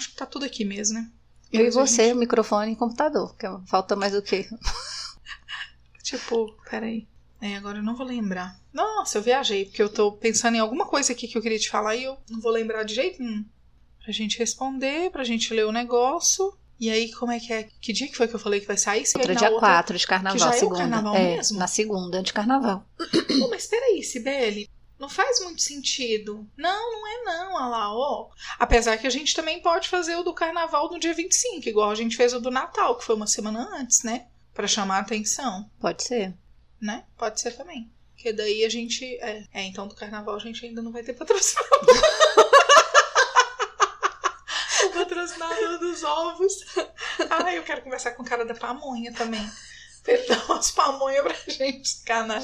acho que tá tudo aqui mesmo, né? Eu e Mas a você, gente- microfone e computador. Que falta mais o quê? Tipo, peraí. É, agora eu não vou lembrar. Nossa, eu viajei, porque eu tô pensando em alguma coisa aqui que eu queria te falar e eu não vou lembrar de jeito nenhum. Pra gente responder, pra gente ler o negócio. E aí, como é que é? Que dia que foi que eu falei que vai sair? Se Outro na dia outra- 4 de carnaval, que já é o segunda. carnaval é, mesmo? na segunda de carnaval. Pô, mas peraí, Sibeli. Não faz muito sentido. Não, não é não, olha lá, ó. Apesar que a gente também pode fazer o do carnaval no dia 25, igual a gente fez o do Natal, que foi uma semana antes, né? Pra chamar a atenção, Pode ser. né? Pode ser também. Porque daí a gente. É, é então do carnaval a gente ainda não vai ter patrocinador. o patrocinador dos ovos. Ai, eu quero conversar com o cara da pamonha também. Dar umas pamonhas pra gente, canal.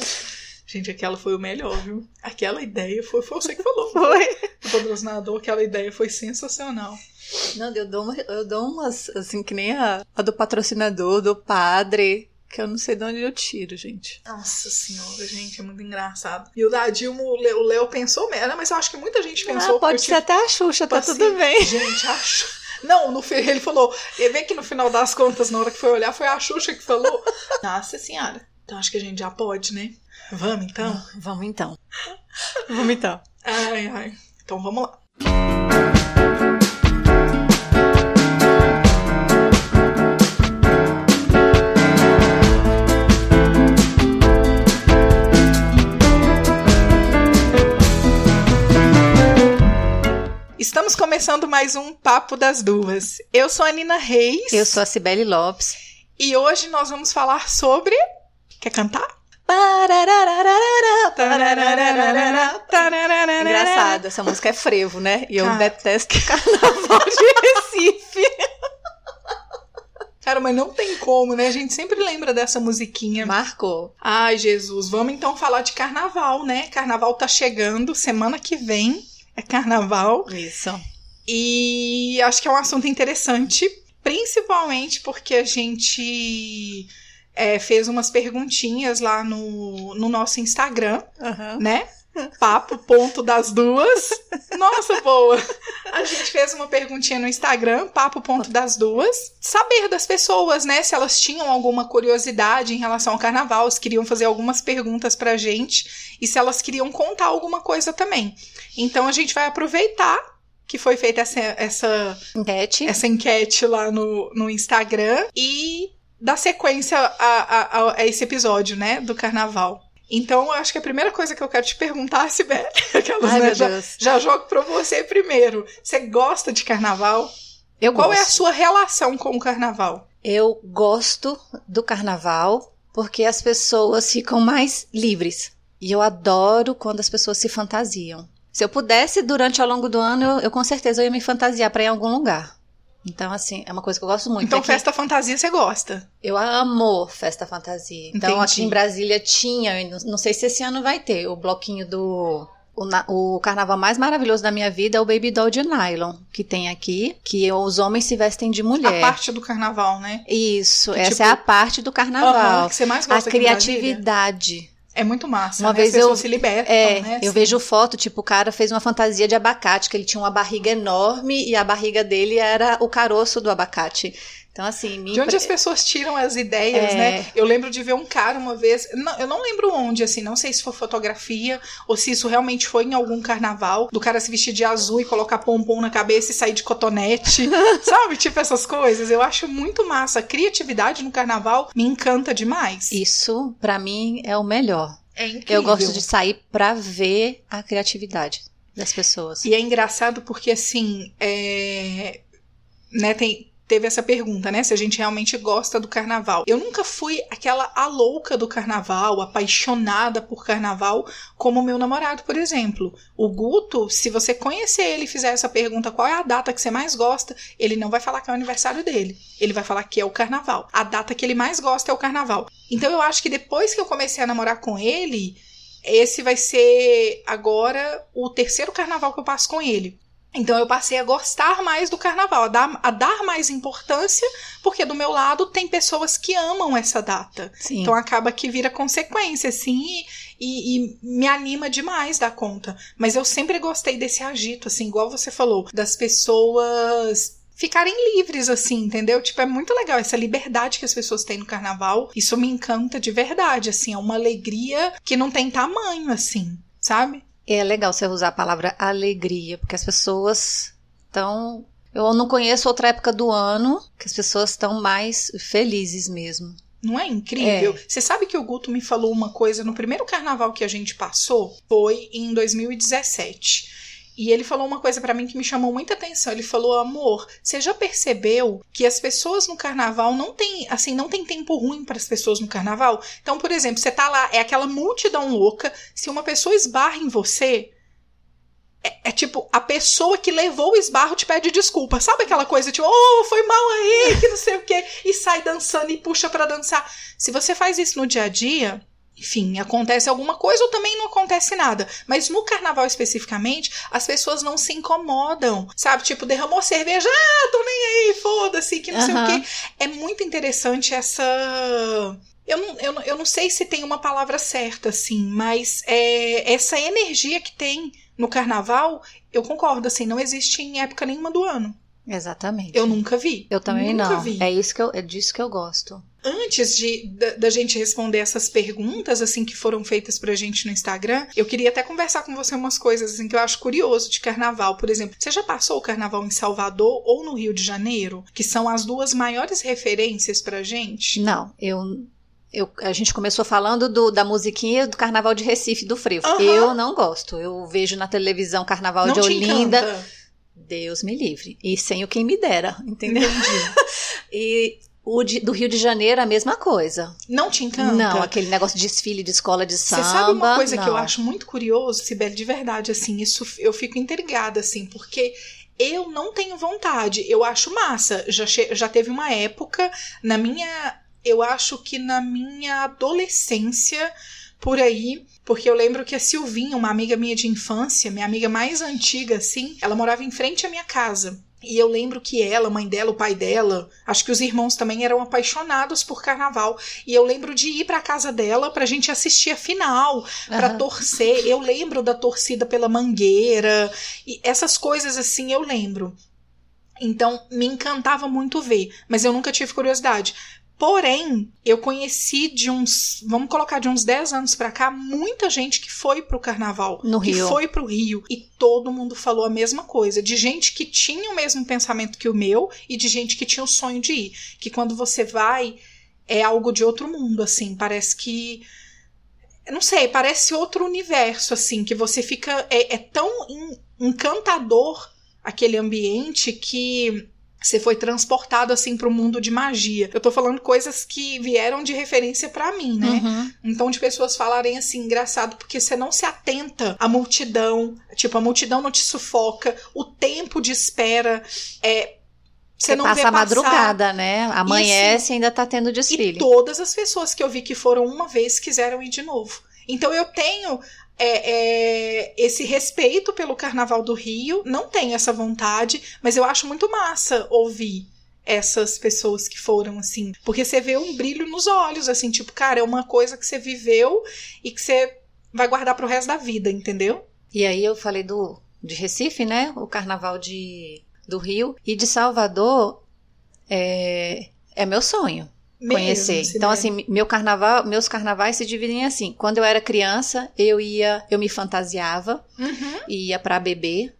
Gente, aquela foi o melhor, viu? Aquela ideia foi, foi você que falou. Foi. O patrocinador, aquela ideia foi sensacional. Não, eu dou, uma- eu dou umas, assim, que nem a, a do patrocinador, do padre, que eu não sei de onde eu tiro, gente. Nossa senhora, gente, é muito engraçado. E o da Dilma, o Leo, o Leo pensou mesmo, mas eu acho que muita gente pensou. ah, pode ser tive- até a Xuxa, tá Tipo tudo assim, bem. Gente, acho. Não, no, ele falou. Ele vê que no final das contas, na hora que foi olhar, foi a Xuxa que falou. Nossa senhora. Então acho que a gente já pode, né? Vamos então? Vamos então. Vamos então. Ai, ai. Então vamos lá. Estamos começando mais um Papo das Duas. Eu sou a Nina Reis. Eu sou a Cibele Lopes. E hoje nós vamos falar sobre. Quer cantar? Engraçado, essa música é frevo, né? E eu detesto carnaval de Recife. Cara, mas não tem como, né? A gente sempre lembra dessa musiquinha. Marcou. Ai, Jesus, vamos então falar de carnaval, né? Carnaval tá chegando, semana que vem é carnaval. Isso. E acho que é um assunto interessante, principalmente porque a gente é, fez umas perguntinhas lá no, no nosso Instagram, né? Papo ponto das duas. Nossa, boa! A gente fez uma perguntinha no Instagram, papo ponto das duas. Saber das pessoas, né? Se elas tinham alguma curiosidade em relação ao carnaval, se queriam fazer algumas perguntas pra gente e se elas queriam contar alguma coisa também. Então a gente vai aproveitar que foi feita essa, essa, Enquete. essa enquete lá no, no Instagram e dar sequência a, a, a- esse episódio, né? Do carnaval. Então, eu acho que a primeira coisa que eu quero te perguntar, Sibeli, aquelas, Ai, né, já, já jogo pra você primeiro. Você gosta de carnaval? Eu Qual gosto. é a sua relação com o carnaval? Eu gosto do carnaval porque as pessoas ficam mais livres. E eu adoro quando as pessoas se fantasiam. Se eu pudesse, durante ao longo do ano, eu, eu com certeza ia me fantasiar para ir em algum lugar. Então, assim, é uma coisa que eu gosto muito. então, Aqui- festa fantasia você gosta. Eu amo festa fantasia. Então, Entendi. aqui em Brasília tinha, não- sei se esse ano vai ter, o bloquinho do. O, o carnaval mais maravilhoso da minha vida é o Baby Doll de Nylon, que tem aqui, que os homens se vestem de mulher. A parte do carnaval, né? Isso, Que, essa tipo, é a parte do carnaval. que você mais a gosta Brasília. criatividade. É muito massa. Uma né? vez As pessoas eu- se libertam, É, né? eu Assim. vejo foto, tipo, o cara fez uma fantasia de abacate, que ele tinha uma barriga enorme e a barriga dele era o caroço do abacate. Então, assim, De onde impre- as pessoas tiram as ideias, É. né? Eu lembro de ver um cara uma vez, não- eu não lembro onde, assim, não sei se foi fotografia ou se isso realmente foi em algum carnaval, do cara se vestir de azul e colocar pompom na cabeça e sair de cotonete, sabe? Tipo essas coisas. Eu acho muito massa. A criatividade no carnaval me encanta demais. Isso, pra mim, é o melhor. É incrível. Eu gosto de sair pra ver a criatividade das pessoas. E é engraçado porque, assim, é... né, tem... Teve essa pergunta, né? Se a gente realmente gosta do carnaval. Eu nunca fui aquela a louca do carnaval, apaixonada por carnaval, como meu namorado, por exemplo. O Guto, se você conhecer ele e fizer essa pergunta, qual é a data que você mais gosta, ele não vai falar que é o aniversário dele. Ele vai falar que é o carnaval. A data que ele mais gosta é o carnaval. Então eu acho que depois que eu comecei a namorar com ele, esse vai ser agora o terceiro carnaval que eu passo com ele. Então eu passei a gostar mais do carnaval, a dar, a dar mais importância, porque do meu lado tem pessoas que amam essa data. Sim. Então acaba que vira consequência, assim, e, e- e me anima demais da conta. Mas eu sempre gostei desse agito, assim, igual você falou, das pessoas ficarem livres, assim, entendeu? Tipo, é muito legal essa liberdade que as pessoas têm no carnaval. Isso me encanta de verdade, assim, é uma alegria que não tem tamanho, assim, sabe? É legal você usar a palavra alegria, porque as pessoas estão. Eu não conheço outra época do ano que as pessoas estão mais felizes mesmo. Não é incrível? É. Você sabe que o Guto me falou uma coisa no primeiro carnaval que a gente passou? Foi em 2017. E ele falou uma coisa para mim que me chamou muita atenção. Ele falou: "Amor, você já percebeu que as pessoas no carnaval não tem, assim, não tem tempo ruim para as pessoas no carnaval? Então, por exemplo, você tá lá, é aquela multidão louca, se uma pessoa esbarra em você, é, é, tipo, a pessoa que levou o esbarro te pede desculpa. Sabe aquela coisa tipo, oh, foi mal aí, que não sei o quê, e sai dançando e puxa para dançar. Se você faz isso no dia a dia, enfim, acontece alguma coisa ou também não acontece nada. Mas no carnaval especificamente, as pessoas não se incomodam, sabe? Tipo, derramou cerveja, ah, tô nem aí, foda-se, que não uhum. sei o quê. É muito interessante essa. Eu não, eu, eu não sei se tem uma palavra certa, assim, mas é, essa energia que tem no carnaval, eu concordo, assim, não existe em época nenhuma do ano. Exatamente. Eu nunca vi. Eu também nunca não. Vi. É isso que eu, é disso que eu gosto. Antes de da, da, gente responder essas perguntas assim que foram feitas pra gente no Instagram, eu queria até conversar com você umas coisas assim que eu acho curioso de carnaval. Por exemplo, você já passou o carnaval em Salvador ou no Rio de Janeiro, que são as duas maiores referências pra gente? Não, eu eu, a gente começou falando do, da musiquinha do Carnaval de Recife, do Frio. Uhum. Eu não gosto. Eu vejo na televisão Carnaval não de Olinda. Encanta. Deus me livre. E sem o quem me dera, entendeu? e o de, do Rio de Janeiro, a mesma coisa. Não te encanta? Não, aquele negócio de desfile de escola de samba. Você sabe uma coisa não. que eu acho muito curioso, Sibeli, de verdade, assim, isso eu fico intrigada, assim, porque eu não tenho vontade. Eu acho massa. Já, já teve uma época na minha. Eu acho que na minha adolescência por aí, porque eu lembro que a Silvinha, uma amiga minha de infância, minha amiga mais antiga, assim, ela morava em frente à minha casa. E eu lembro que ela, a mãe dela, o pai dela, acho que os irmãos também eram apaixonados por carnaval. E eu lembro de ir para casa dela pra gente assistir a final, para uhum. torcer. Eu lembro da torcida pela Mangueira e essas coisas assim eu lembro. Então me encantava muito ver, mas eu nunca tive curiosidade. Porém, eu conheci de uns, vamos colocar de uns 10 anos para cá, muita gente que foi pro carnaval, no que Rio. foi pro Rio e todo mundo falou a mesma coisa, de gente que tinha o mesmo pensamento que o meu e de gente que tinha o sonho de ir, que quando você vai é algo de outro mundo assim, parece que não sei, parece outro universo assim, que você fica é, é tão encantador aquele ambiente que você foi transportado assim para o mundo de magia. Eu tô falando coisas que vieram de referência para mim, né? Uhum. Então de pessoas falarem assim, engraçado, porque você não se atenta à multidão, tipo, a multidão não te sufoca, o tempo de espera é você não passa a madrugada, né? Amanhece e ainda tá tendo desfile. E todas as pessoas que eu vi que foram uma vez quiseram ir de novo. Então eu tenho é, é, esse respeito pelo Carnaval do Rio, não tenho essa vontade, mas eu acho muito massa ouvir essas pessoas que foram assim, porque você vê um brilho nos olhos, assim, tipo, cara, é uma coisa que você viveu e que você vai guardar pro resto da vida, entendeu? E aí eu falei do de Recife, né? O Carnaval de do Rio e de Salvador é, é meu sonho conhecer. então, assim, meu carnaval, meus carnavais se dividem assim. Quando eu era criança, eu ia, eu me fantasiava, uhum. ia para beber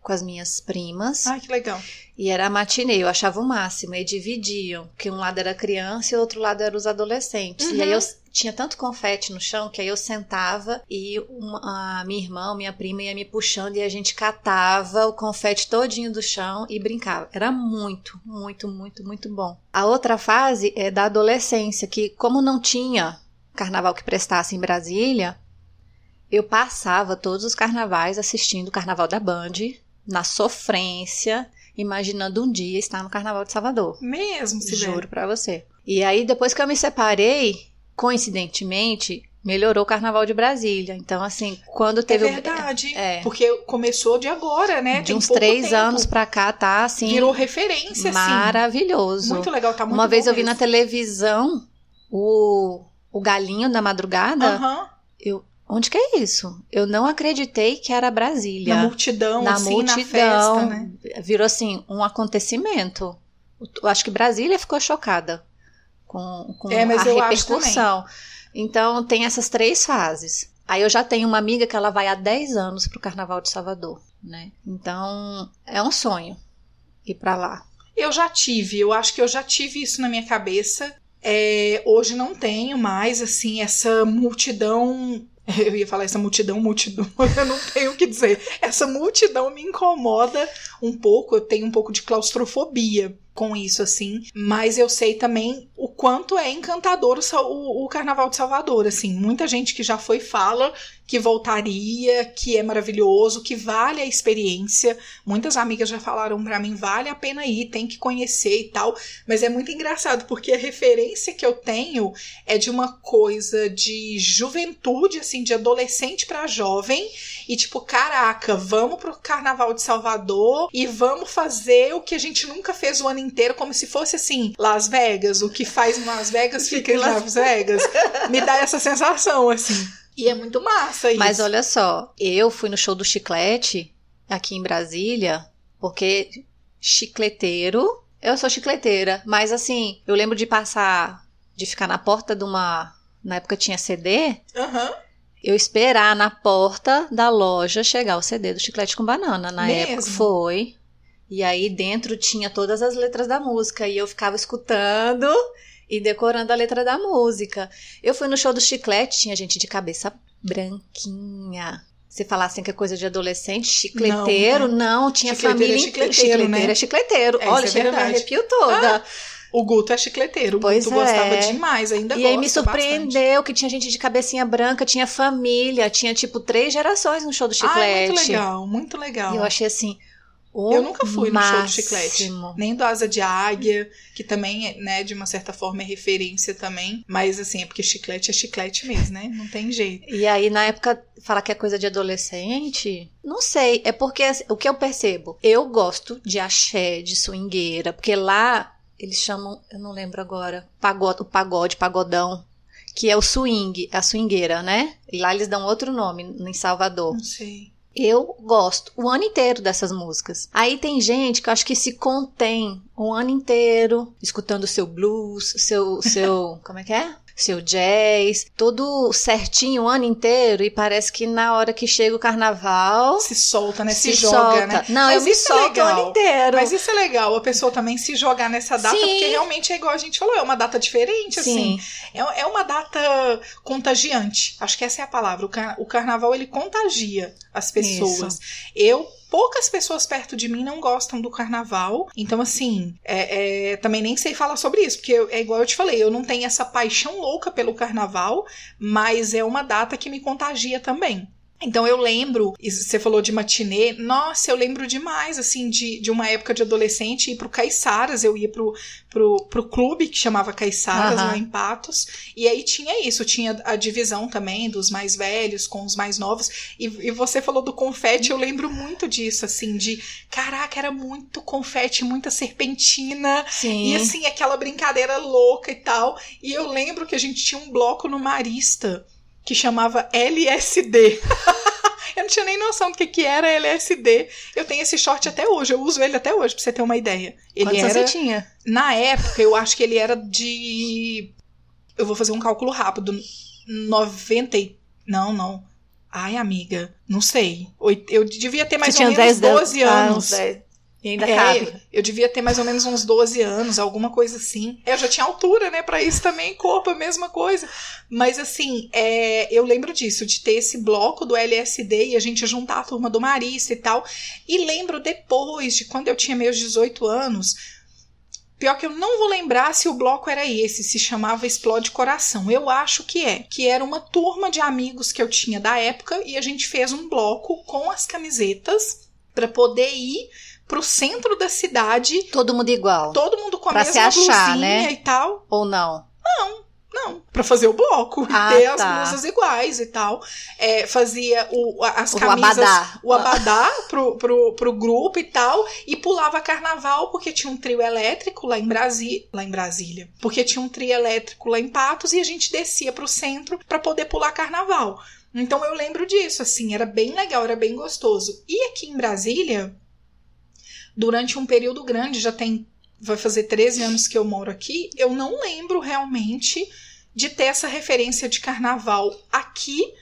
com as minhas primas. Ai, que legal. E era matinê, eu achava o máximo. E dividiam, que um lado era criança e o outro lado eram os adolescentes. Uhum. E aí eu tinha tanto confete no chão que aí eu sentava e uma, a minha irmã, minha prima ia me puxando e a gente catava o confete todinho do chão e brincava. Era muito, muito, muito, muito bom. A outra fase é da adolescência, que como não tinha carnaval que prestasse em Brasília, eu passava todos os carnavais assistindo o Carnaval da Band, na sofrência, imaginando um dia estar no Carnaval de Salvador. Mesmo, se Juro para você. E aí, depois que eu me separei, coincidentemente, melhorou o Carnaval de Brasília. Então, assim, quando teve. É verdade. É, porque começou de agora, né? De Tem uns três tempo. anos pra cá, tá assim. Virou referência, Maravilhoso. Sim. Muito legal, tá muito Uma vez eu mesmo. vi na televisão o, o galinho da madrugada. Uhum. Eu, onde que é isso? Eu não acreditei que era Brasília. Na multidão, na assim, multidão, na festa, né? virou assim um acontecimento. Eu acho que Brasília ficou chocada com, com É, mas a eu repercussão. Então tem essas três fases. Aí eu já tenho uma amiga que ela vai há 10 anos pro Carnaval de Salvador, né? Então é um sonho ir pra lá. Eu já tive, eu acho que eu já tive isso na minha cabeça. É, hoje não tenho mais, assim, essa multidão. Eu ia falar essa multidão, multidão, eu não tenho o que dizer. Essa multidão me incomoda um pouco, eu tenho um pouco de claustrofobia com isso, assim. Mas eu sei também o quanto é encantador o, o Carnaval de Salvador, assim. Muita gente que já foi fala que voltaria, que é maravilhoso, que vale a experiência. Muitas amigas já falaram pra mim, vale a pena ir, tem que conhecer e tal. Mas é muito engraçado, porque a referência que eu tenho é de uma coisa de juventude, assim, de adolescente pra jovem. E tipo, caraca, vamos pro Carnaval de Salvador e vamos fazer o que a gente nunca fez o ano inteiro, como se fosse assim, Las Vegas. O que faz em Las Vegas fica em Las Vegas. Me dá essa sensação, assim. E é muito massa isso. Mas olha só, eu fui no show do Chiclete aqui em Brasília, porque chicleteiro, eu sou chicleteira, mas assim, eu lembro de passar, de ficar na porta de uma. Na época tinha CD, Aham. eu esperar na porta da loja chegar o CD do Chiclete com Banana. Na Mesmo? época foi. E aí dentro tinha todas as letras da música e eu ficava escutando e decorando a letra da música. Eu fui no show do Chiclete, tinha gente de cabeça branquinha. Se falassem que é coisa de adolescente, chicleteiro, não, tinha Chicleteiro é família chicleteiro, chicleteiro, né? é chicleteiro. É, Olha, é chega, me verdade. arrepio toda. O Guto é chicleteiro. O Pois Guto gostava é. demais, ainda E aí me gosta bastante. surpreendeu que tinha gente de cabecinha branca, tinha família, tinha tipo três gerações no show do chiclete. Ah, muito legal, muito legal. E eu achei assim. O Eu nunca fui no show do máximo. chiclete. Nem do Asa de Águia, que também, né, de uma certa forma é referência também. Mas assim, é porque chiclete é chiclete mesmo, né? Não tem jeito. E aí, na época, falar que é coisa de adolescente, não sei. É porque assim, o que eu percebo? Eu gosto de axé, de swingueira, porque lá eles chamam, eu não lembro agora, pagode, o pagode, pagodão, que é o swing, a swingueira, né? E lá eles dão outro nome em Salvador. Não sei. Eu gosto o ano inteiro dessas músicas. Aí tem gente que eu acho que se contém o ano inteiro escutando seu blues, seu seu, como é que é? Seu jazz, tudo certinho o ano inteiro e parece que na hora que chega o carnaval Se solta, né? Se, se, joga, solta. né? Não, Mas eu me isso é solto o legal. ano inteiro. Mas isso é legal, a pessoa também se jogar nessa data, Sim. porque realmente é igual a gente falou, é uma data diferente, assim. Sim. É, é uma data contagiante. Acho que essa é a palavra. O, car- o carnaval ele contagia as pessoas. Eu poucas pessoas perto de mim não gostam do carnaval. Então, assim, é, é, também nem sei falar sobre isso, porque eu- é igual eu te falei, eu não tenho essa paixão louca pelo carnaval, mas é uma data que me contagia também. Então eu lembro, você falou de matinê, nossa, eu lembro demais, assim, de, de uma época de adolescente ir pro Caiçaras, eu ia pro, pro, pro clube que chamava Caiçaras, Aham. lá em Patos, e aí tinha isso, tinha a divisão também dos mais velhos com os mais novos, e, e você falou do confete, eu lembro muito disso, assim, de, caraca, era muito confete, muita serpentina, Sim. e assim, aquela brincadeira louca e tal. E eu lembro que a gente tinha um bloco no Marista que chamava LSD. eu não tinha nem noção do que, que era LSD. Eu tenho esse short até hoje, eu uso ele até hoje, pra você ter uma ideia. Ele Quantos era. você tinha? Na época, eu acho que ele era de. Eu vou fazer um cálculo rápido. 90. e- Não, não. Ai, amiga, não sei. Eu devia ter mais você ou menos 10 12 Ah, anos. uns 10. E ainda É, cabe. eu devia ter mais ou menos uns 12 anos, alguma coisa assim. Eu já tinha altura, né, Pra isso também, corpo, a mesma coisa. Mas assim, é, eu lembro disso, de ter esse bloco do LSD e a gente juntar a turma do Marista e tal. E lembro depois, de quando eu tinha meus 18 anos, Pior que eu não vou lembrar se o bloco era esse, se chamava Explode Coração. Eu acho que é. Que era uma turma de amigos que eu tinha da época e a gente fez um bloco com as camisetas para poder ir pro centro da cidade, Todo mundo igual. todo mundo com a Pra mesma se achar, blusinha né? e tal. Ou não? Não, pra fazer o bloco e Ah, ter tá. as blusas iguais e tal. É, fazia o, as O camisas, abadá. o abadá pro, pro, pro grupo e tal, e pulava carnaval porque tinha um trio elétrico lá em Brasília, lá em Brasília, porque tinha um trio elétrico lá em Patos e a gente descia pro centro pra poder pular carnaval. Então eu lembro disso, assim, era bem legal, era bem gostoso. E aqui em Brasília, durante um período grande, já tem. Vai fazer 13 anos que eu moro aqui, eu não lembro realmente de ter essa referência de carnaval aqui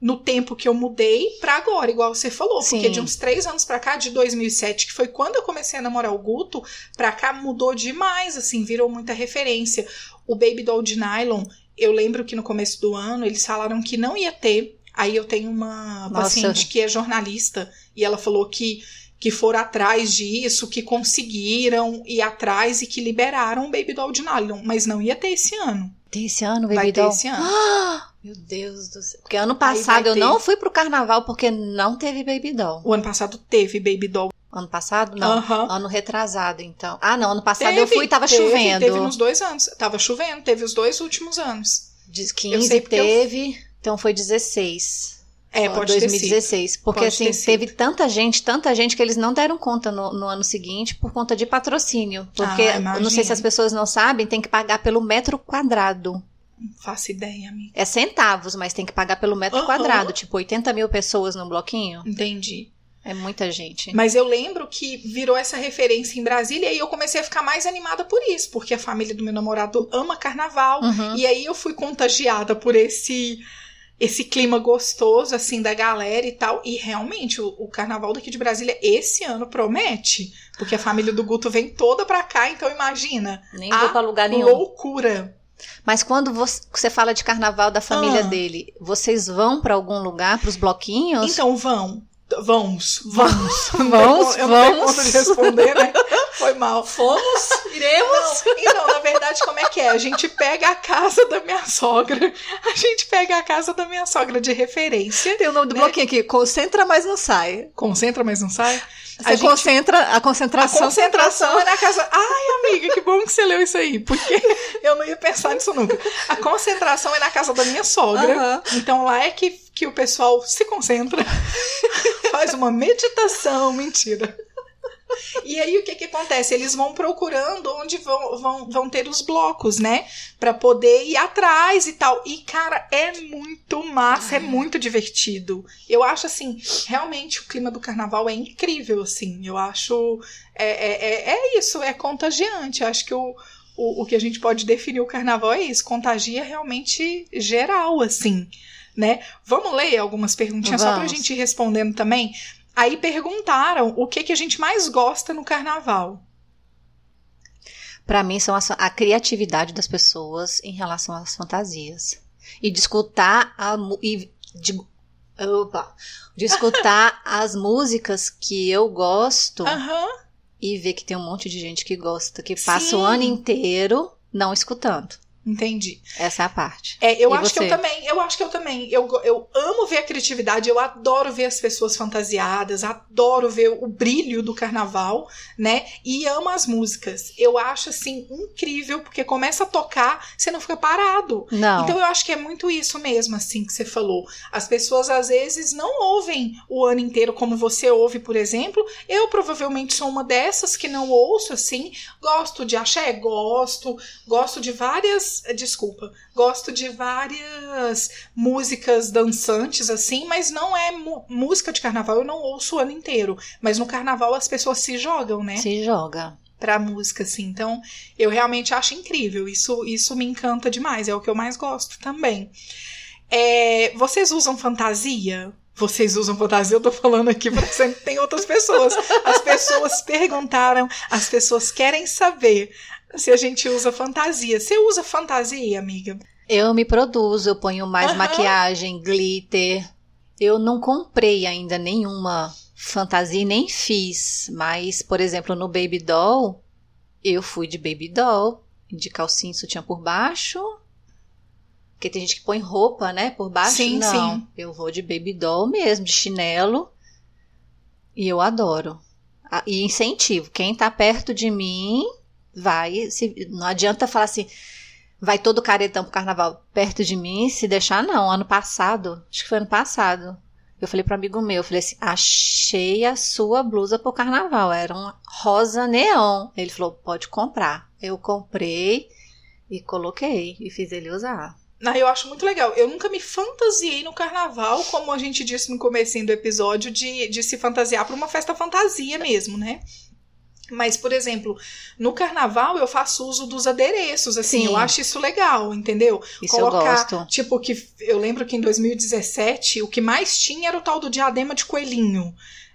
no tempo que eu mudei pra agora, igual você falou. Sim. Porque de uns três anos pra cá, de 2007, que foi quando eu comecei a namorar o Guto, pra cá mudou demais, assim, virou muita referência. O Baby Doll de Nylon, eu lembro que no começo do ano eles falaram que não ia ter. Aí eu tenho uma Nossa. paciente que é jornalista e ela falou que que foram atrás disso, que conseguiram ir atrás e que liberaram o Baby Doll de Nylon, mas não ia ter esse ano. Tem esse ano, Vai Baby ter Doll? esse ano. Ah, meu Deus do céu. Porque ano vai passado eu ter. não fui pro carnaval porque não teve Baby Doll. O ano passado teve Baby Doll. Ano passado? Não. Aham. Ano retrasado, então. Ah, não. Ano passado eu Teve, fui e tava teve, chovendo. Teve nos dois anos. Tava chovendo, teve os dois últimos anos. Diz Eu 15 sei porque eu- teve, então foi 16. É, pode ter sido. 2016. Porque Pode assim, teve tanta gente, tanta gente que eles não deram conta no, no ano seguinte por conta de patrocínio. Porque, Ah, eu não sei se as pessoas não sabem, tem que pagar pelo metro quadrado. Não faço ideia, amiga. É centavos, mas tem que pagar pelo metro Aham. quadrado. Tipo, 80 mil pessoas no bloquinho. Entendi. É muita gente. Mas eu lembro que virou essa referência em Brasília e eu comecei a ficar mais animada por isso, porque a família do meu namorado ama carnaval. Uhum. E aí eu fui contagiada por esse esse clima gostoso assim da galera e tal. E realmente o, o carnaval daqui de Brasília esse ano promete, porque a família do Guto vem toda pra cá, então imagina, Nem vou pra lugar nenhum. loucura. Mas quando você, fala de carnaval da família Ah. dele, vocês vão pra algum lugar, pros bloquinhos? Então vão, vamos, vamos. Vamos, eu não tenho vamos. conta de responder, né? Foi mal. fomos, iremos. Não, então, na verdade, como é que é? A gente pega a casa da minha sogra. A gente pega a casa da minha sogra de referência. Tem o nome do Né? bloquinho aqui, concentra, mas não sai. Concentra, mas não sai. Você A concentra, a A concentração. concentração é na casa. Ai, amiga, que bom que você leu isso aí, porque eu não ia pensar nisso nunca. A concentração é na casa da minha sogra. Aham. Então lá é que, que o pessoal se concentra, faz uma meditação, mentira. E aí o que que acontece? Eles vão procurando onde vão, vão, vão ter os blocos, né? Pra poder ir atrás e tal. E, cara, é muito massa, é muito divertido. Eu acho, assim, realmente o clima do carnaval é incrível, assim. Eu acho. É, é, é, é isso, é contagiante. Eu acho que o, o, o que a gente pode definir o carnaval é isso. Contagia realmente geral, assim. Né? Vamos ler algumas perguntinhas só pra Vamos. gente ir respondendo também. Aí perguntaram o que, que a gente mais gosta no carnaval. Pra mim, são as- a criatividade das pessoas em relação às fantasias. E de escutar a. E de, opa, de escutar as músicas que eu gosto Aham. e ver que tem um monte de gente que gosta, que passa Sim. o ano inteiro não escutando. Entendi. Essa é a parte. É, eu E acho que você? eu também, eu acho que eu também. Eu, eu amo ver a criatividade, eu adoro ver as pessoas fantasiadas, adoro ver o brilho do carnaval, né? E amo as músicas. Eu acho assim incrível, porque começa a tocar, você não fica parado. Não. Então eu acho que é muito isso mesmo, assim, que você falou. As pessoas às vezes não ouvem o ano inteiro como você ouve, por exemplo. Eu provavelmente sou uma dessas que não ouço, assim. Gosto de axé? Gosto. Gosto de várias. Desculpa. Gosto de várias músicas dançantes, assim, mas não é música de carnaval, eu não ouço o ano inteiro. Mas no carnaval as pessoas se jogam, né? Se joga. pra música, assim. Então, eu realmente acho incrível. Isso, isso me encanta demais. É o que eu mais gosto também. É, vocês usam fantasia? Vocês usam fantasia? Eu tô falando aqui pra sempre tem outras pessoas. As pessoas perguntaram, as pessoas querem saber se a gente usa fantasia. Você usa fantasia, amiga? Eu me produzo, eu ponho mais Aham. maquiagem, glitter. Eu não comprei ainda nenhuma fantasia e nem fiz. Mas, por exemplo, no Baby Doll, eu fui de Baby Doll, de calcinha e sutiã por baixo. Porque tem gente que põe roupa, né, por baixo. Sim, não, sim. eu vou de Baby Doll mesmo, de chinelo. E eu adoro. Ah, E incentivo. Quem tá perto de mim vai. Se, não adianta falar assim vai todo caretão pro carnaval perto de mim, se deixar não. Ano passado, acho que foi ano passado, eu falei pro amigo meu, eu falei assim, achei a sua blusa pro carnaval, era um rosa neon. Ele falou, pode comprar. Eu comprei e coloquei e fiz ele usar. Ah, eu acho muito legal. Eu nunca me fantasiei no carnaval, como a gente disse no comecinho do episódio, de, de se fantasiar para uma festa fantasia mesmo, né? Mas, por exemplo, no carnaval eu faço uso dos adereços, assim, Sim. eu acho isso legal, entendeu? Isso eu gosto. tipo, que eu lembro que em 2017 o que mais tinha era o tal do diadema de coelhinho.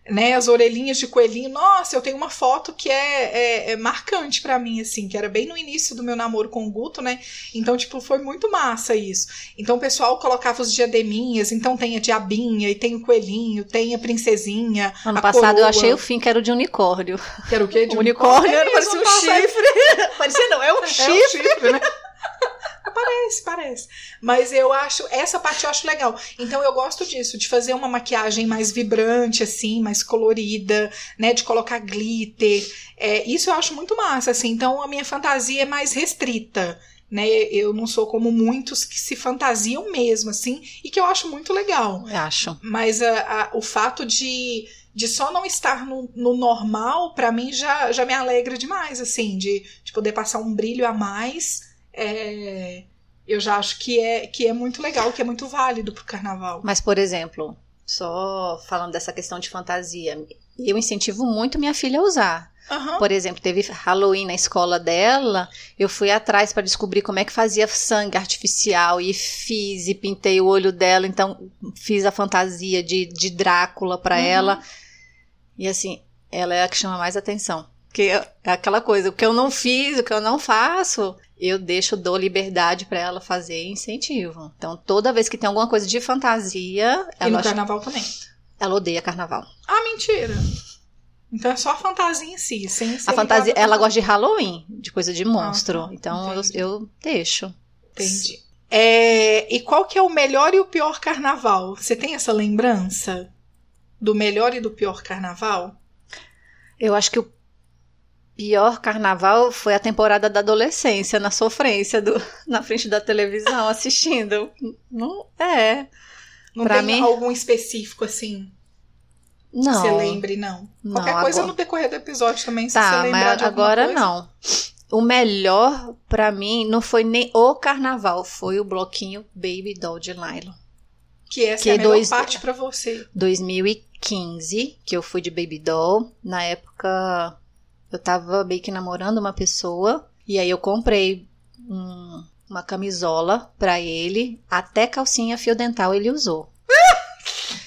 Né, as orelhinhas de coelhinho. Nossa, eu tenho uma foto que é, é, é marcante pra mim, assim, que era bem no início do meu namoro com o Guto, né? Então, tipo, foi muito massa isso. Então, o pessoal colocava os diademinhas, então tem a diabinha, e tem o coelhinho, tem a princesinha. Ano a passado eu coroa. achei o fim que era o de unicórnio. Que era o quê? De unicórnio, É parecia mesmo, um chifre. parecia não, é um É um chifre, né? Parece, parece. Mas eu acho, essa parte eu acho legal. Então eu gosto disso, de fazer uma maquiagem mais vibrante, assim, mais colorida, né? De colocar glitter. É, isso eu acho muito massa, assim. Então a minha fantasia é mais restrita. Né, eu não sou como muitos que se fantasiam mesmo, assim, e que eu acho muito legal. Eu acho. Mas a- a- o fato de, de só não estar no, no normal, pra mim, já, já me alegra demais, assim, de, de poder passar um brilho a mais. É, eu já acho que é, que é muito legal, que é muito válido pro carnaval. Mas, por exemplo, só falando dessa questão de fantasia, eu incentivo muito minha filha a usar. Aham. Por exemplo, teve Halloween na escola dela, eu fui atrás para descobrir como é que fazia sangue artificial e fiz e pintei o olho dela, então fiz a fantasia de, de Drácula para Uhum. ela. E assim, ela é a que chama mais atenção. Porque é aquela coisa, o que eu não fiz, o que eu não faço, eu deixo, dou liberdade para ela fazer e incentivo. Então, toda vez que tem alguma coisa de fantasia, E no ela, acha- carnaval também. ela odeia carnaval. Ah, mentira! Então é só a fantasia em si, sem A fantasia, ela gosta de Halloween, de coisa de monstro. tá. então eu, eu deixo. Entendi. É, e qual que é o melhor e o pior carnaval? Você tem essa lembrança do melhor e do pior carnaval? Eu acho que o pior carnaval foi a temporada da adolescência, na sofrência, do, na frente da televisão, assistindo. Não é. Não Pra tem mim- algum específico assim Não. você lembre, não? Não, Qualquer coisa agora- no decorrer do episódio também, se você Tá, lembrar mas de agora coisa. não. O melhor pra mim não foi nem o carnaval, foi o bloquinho Baby Doll de Nylon. Que essa Que é a melhor dois- parte pra você. 2015, que eu fui de Baby Doll. Na época, eu tava meio que namorando uma pessoa. E aí eu comprei um- uma camisola pra ele. Até calcinha fio dental ele usou.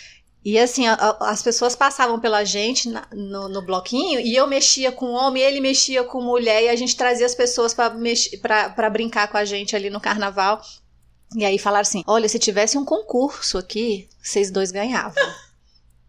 E assim, a- a- as pessoas passavam pela gente na- no, no bloquinho e eu mexia com homem, ele mexia com mulher e a gente trazia as pessoas pra brincar com a gente ali no carnaval. E aí falaram assim: olha, se tivesse um concurso aqui, vocês dois ganhavam.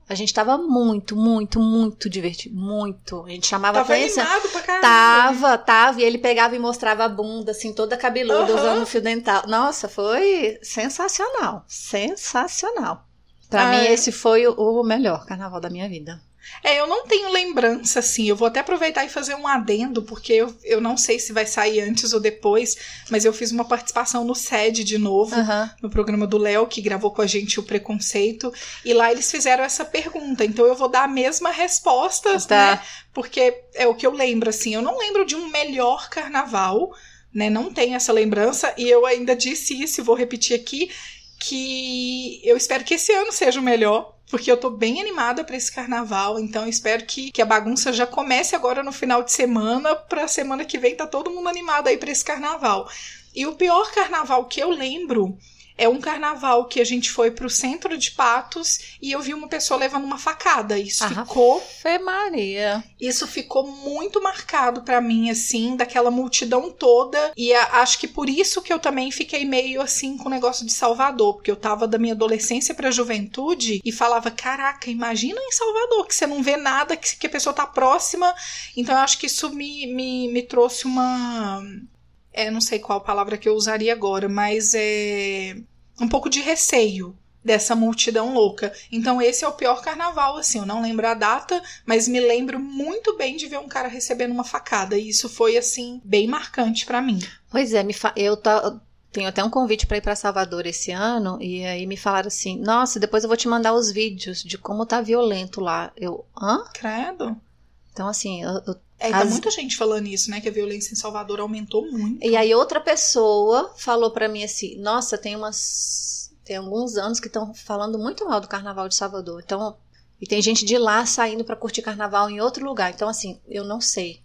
A gente tava muito, muito, muito divertido. Muito. A gente chamava Tava atenção. animado pra caramba. Tava, tava. E ele pegava e mostrava a bunda, assim, toda cabeluda, Aham. usando fio dental. Nossa, foi sensacional. Sensacional. Pra Ah, mim, é. esse foi o melhor carnaval da minha vida. É, eu não tenho lembrança, assim. Eu vou até aproveitar e fazer um adendo, porque eu, eu não sei se vai sair antes ou depois, mas eu fiz uma participação no SED de novo. Aham. no programa do Léo, que gravou com a gente o Preconceito, e lá eles fizeram essa pergunta. Então eu vou dar a mesma resposta, Tá. né? Porque é o que eu lembro, assim. Eu não lembro de um melhor carnaval, né? Não tenho essa lembrança, e eu ainda disse isso e vou repetir aqui, que eu espero que esse ano seja o melhor. Porque eu tô bem animada pra esse carnaval, então espero que, que a bagunça já comece agora no final de semana, pra semana que vem tá todo mundo animado aí pra esse carnaval. E o pior carnaval que eu lembro é um carnaval que a gente foi pro centro de Patos e eu vi uma pessoa levando uma facada. Isso Ah, ficou, Fê Maria. isso ficou muito marcado pra mim assim, daquela multidão toda. E a- acho que por isso que eu também fiquei meio assim com o negócio de Salvador, porque eu tava da minha adolescência pra juventude e falava: "Caraca, imagina em Salvador que você não vê nada, que, que a pessoa tá próxima". Então eu acho que isso me, me, me trouxe uma é, não sei qual palavra que eu usaria agora, mas é um pouco de receio dessa multidão louca. Então esse é o pior carnaval, assim, eu não lembro a data, mas me lembro muito bem de ver um cara recebendo uma facada, e isso foi assim bem marcante pra mim. Pois é, me fa- eu tá- tenho até um convite pra ir pra Salvador esse ano e aí me falaram assim: "Nossa, depois eu vou te mandar os vídeos de como tá violento lá". Eu, hã? Credo. Então assim, eu, eu É, tá As- muita gente falando isso, né? Que a violência em Salvador aumentou muito. E aí outra pessoa falou pra mim assim: "Nossa, tem umas tem alguns anos que estão falando muito mal do Carnaval de Salvador. Então, e tem gente de lá saindo pra curtir Carnaval em outro lugar. Então assim, eu não sei.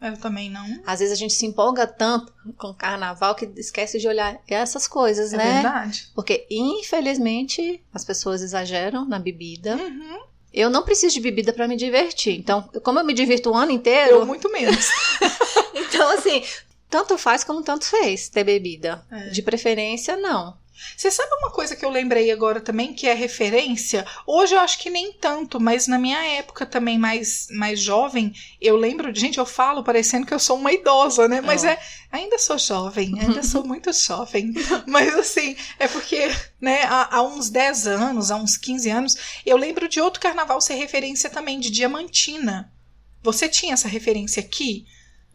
Eu também não. Às vezes a gente se empolga tanto com Carnaval que esquece de olhar essas coisas, É né? verdade. Porque infelizmente as pessoas exageram na bebida. Uhum. Eu não preciso de bebida pra me divertir. Então, como eu me divirto o ano inteiro, Eu muito menos. então assim, tanto faz como tanto fez ter bebida. É. De preferência, não. Você sabe uma coisa que eu lembrei agora também, que é referência? Hoje eu acho que nem tanto, mas na minha época também mais, mais jovem, eu lembro de. Gente, eu falo parecendo que eu sou uma idosa, né? Mas Oh. é. Ainda sou jovem, ainda sou muito jovem. Mas assim, é porque, né, há, há uns 10 anos, há uns 15 anos, eu lembro de outro carnaval ser referência também, de Diamantina. Você tinha essa referência aqui?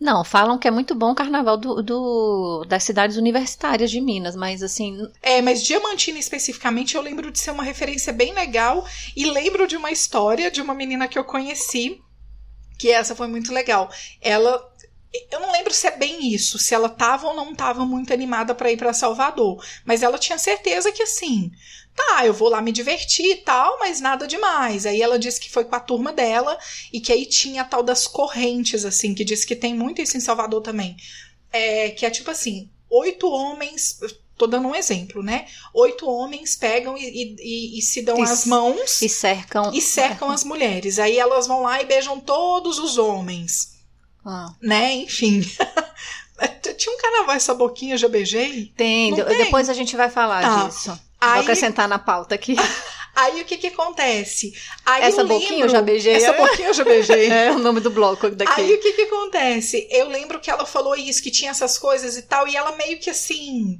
Não, falam que é muito bom o carnaval do, do- das cidades universitárias de Minas, mas assim, É, mas Diamantina especificamente eu lembro de ser uma referência bem legal e lembro de uma história de uma menina que eu conheci, que essa foi muito legal. Ela eu não lembro se é bem isso, se ela tava ou não tava muito animada pra ir pra Salvador, mas ela tinha certeza que assim, tá, eu vou lá me divertir e tal, mas nada demais. Aí ela disse que foi com a turma dela e que aí tinha a tal das correntes assim, que diz que tem muito isso em Salvador também. É, que é tipo assim, oito homens, tô dando um exemplo, né? Oito homens pegam e, e- e- e se dão E as mãos se cercam. e cercam as mulheres. Aí elas vão lá e beijam todos os homens, Ah, né? Enfim. Tinha um carnaval essa boquinha, já beijei. tem, tem? depois a gente vai falar Tá. disso. Vou Aí, acrescentar na pauta aqui. aí o que que acontece? Aí Essa eu boquinha eu já beijei. Essa boquinha eu já beijei. É o nome do bloco daqui. Aí o que que acontece? Eu lembro que ela falou isso, que tinha essas coisas e tal, e ela meio que assim,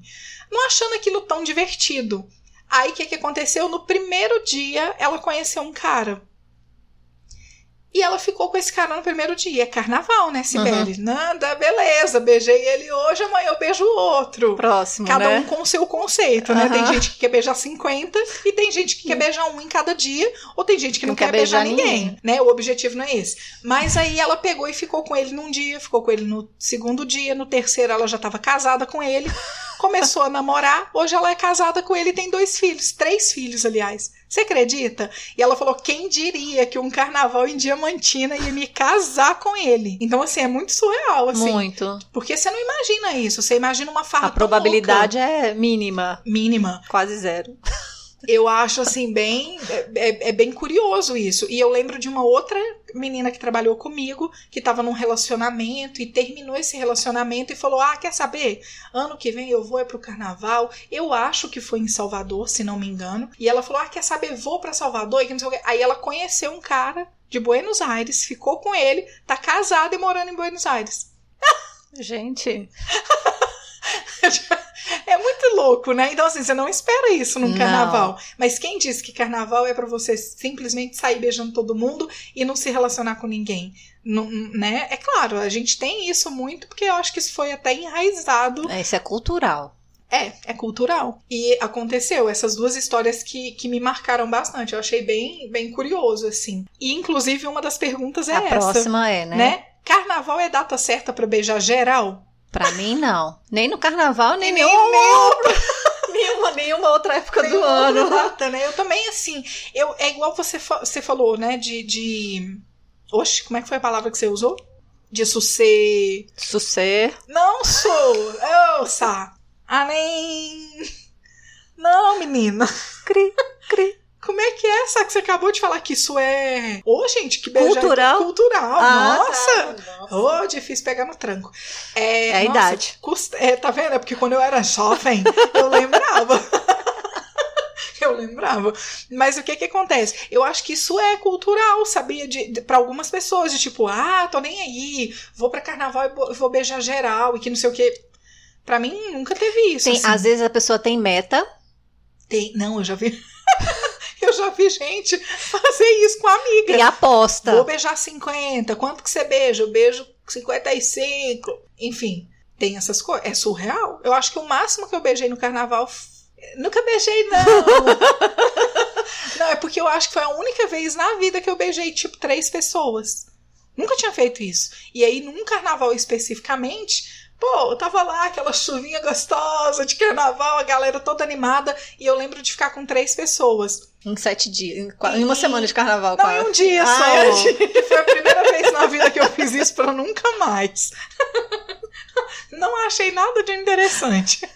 não achando aquilo tão divertido. Aí o que que aconteceu? No primeiro dia, ela conheceu um cara. E ela ficou com esse cara no primeiro dia. É carnaval, né, Sibeli? Nada, beleza, beijei ele hoje, amanhã eu beijo o outro. Próximo, Cada né? um com o seu conceito, né? Tem gente que quer beijar 50 e tem gente que quer beijar um em cada dia, ou tem gente que não, Não quer, quer beijar, beijar ninguém, ninguém. né? O objetivo não é esse. Mas aí ela pegou e ficou com ele num dia, ficou com ele no segundo dia, no terceiro ela já estava casada com ele, começou a namorar, hoje ela é casada com ele e tem dois filhos, três filhos, aliás. Você acredita? E ela falou: quem diria que um carnaval em Diamantina ia me casar com ele? Então, assim, é muito surreal, assim. Muito. Porque você não imagina isso. Você imagina uma farra A probabilidade é mínima, louca, mínima. quase zero. Eu acho assim bem é, é- é bem curioso isso. E eu lembro de uma outra menina que trabalhou comigo que estava num relacionamento e terminou esse relacionamento e falou: "Ah, quer saber? Ano que vem eu vou é pro carnaval. Eu acho que foi em Salvador, se não me engano". E ela falou: "Ah, quer saber? Vou pra Salvador". E que não sei o quê. Aí ela conheceu um cara de Buenos Aires, ficou com ele, tá casada e morando em Buenos Aires. Gente, É muito louco, né? Então, assim, você não espera isso num Não. carnaval. Mas quem diz que carnaval é pra você simplesmente sair beijando todo mundo e não se relacionar com ninguém? Não- né? É claro, a gente tem isso muito porque eu acho que isso foi até enraizado. é, isso é cultural. É, é cultural. E aconteceu essas duas histórias que, que me marcaram bastante. Eu achei bem, bem curioso, assim. E, inclusive, uma das perguntas é a essa. próxima é, né? né? Carnaval é data certa pra beijar geral? Pra mim, não. Nem no carnaval, nem, nem nenhuma, outra, nenhuma, nenhuma outra época do ano. data, né? Eu também, assim, eu, é igual você, você falou, né? De, de. Oxe, como é que foi a palavra que você usou? Disso ser. Sucer. Não sou! Ouça! Além. Não, menina. Cri, cri. Como é que é essa que você acabou de falar que isso é. Ô, gente, que beijar. Cultural? Cultural, Ah, nossa! tá. Nossa. Ô, difícil pegar no tranco. É, É a nossa, idade. custa- é, tá vendo? É porque quando eu era jovem, eu lembrava. eu lembrava. Mas o que que acontece? Eu acho que isso é cultural, sabia? De, de, para algumas pessoas, de tipo, ah, tô nem aí, vou pra carnaval e vou beijar geral e que não sei o quê. Pra mim, nunca teve isso. Tem, assim. Às vezes a pessoa tem meta. Tem- Não, eu já vi. Já vi gente fazer isso com a amiga. E aposta. Vou beijar 50. Quanto que você beija? Eu beijo 55. Enfim, tem essas coisas. É surreal. Eu acho que o máximo que eu beijei no carnaval. f- Nunca beijei, não. não, é porque eu acho que foi a única vez na vida que eu beijei, tipo, três pessoas. Nunca tinha feito isso. E aí, num carnaval especificamente, pô, eu tava lá, aquela chuvinha gostosa de carnaval, a galera toda animada, e eu lembro de ficar com três pessoas. Em sete dias, em, qua- em uma semana de carnaval. Não, quase. um dia Ah, só. um dia. Foi a primeira vez na vida que eu fiz isso pra nunca mais. Não achei nada de interessante.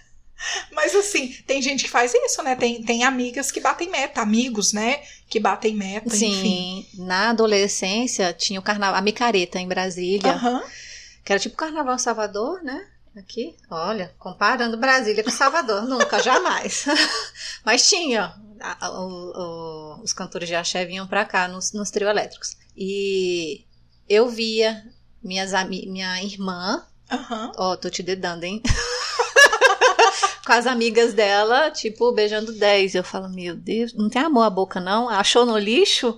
Mas assim, tem gente que faz isso, né? Tem, tem amigas que batem meta, amigos, né? Que batem meta, enfim. Sim, na adolescência tinha o carnaval, a micareta em Brasília, Aham. Que era tipo carnaval Salvador, né? Aqui, olha, comparando Brasília com Salvador, nunca, jamais. Mas tinha, a- o- o- os cantores de axé vinham pra cá nos, nos trio elétricos. E eu via minhas, minha irmã, Aham. ó, tô te dedando, hein? com as amigas dela, tipo, beijando 10. Eu falo, meu Deus, não tem amor à boca, não? Achou no lixo?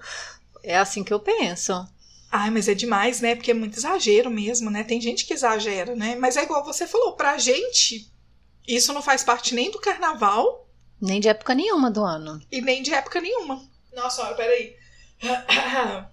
É assim que eu penso. Ai, mas é demais, né? Porque é muito exagero mesmo, né? Tem gente que exagera, né? Mas é igual você falou, pra gente, isso não faz parte nem do carnaval Nem de época nenhuma do ano. e nem de época nenhuma. Nossa, olha, peraí.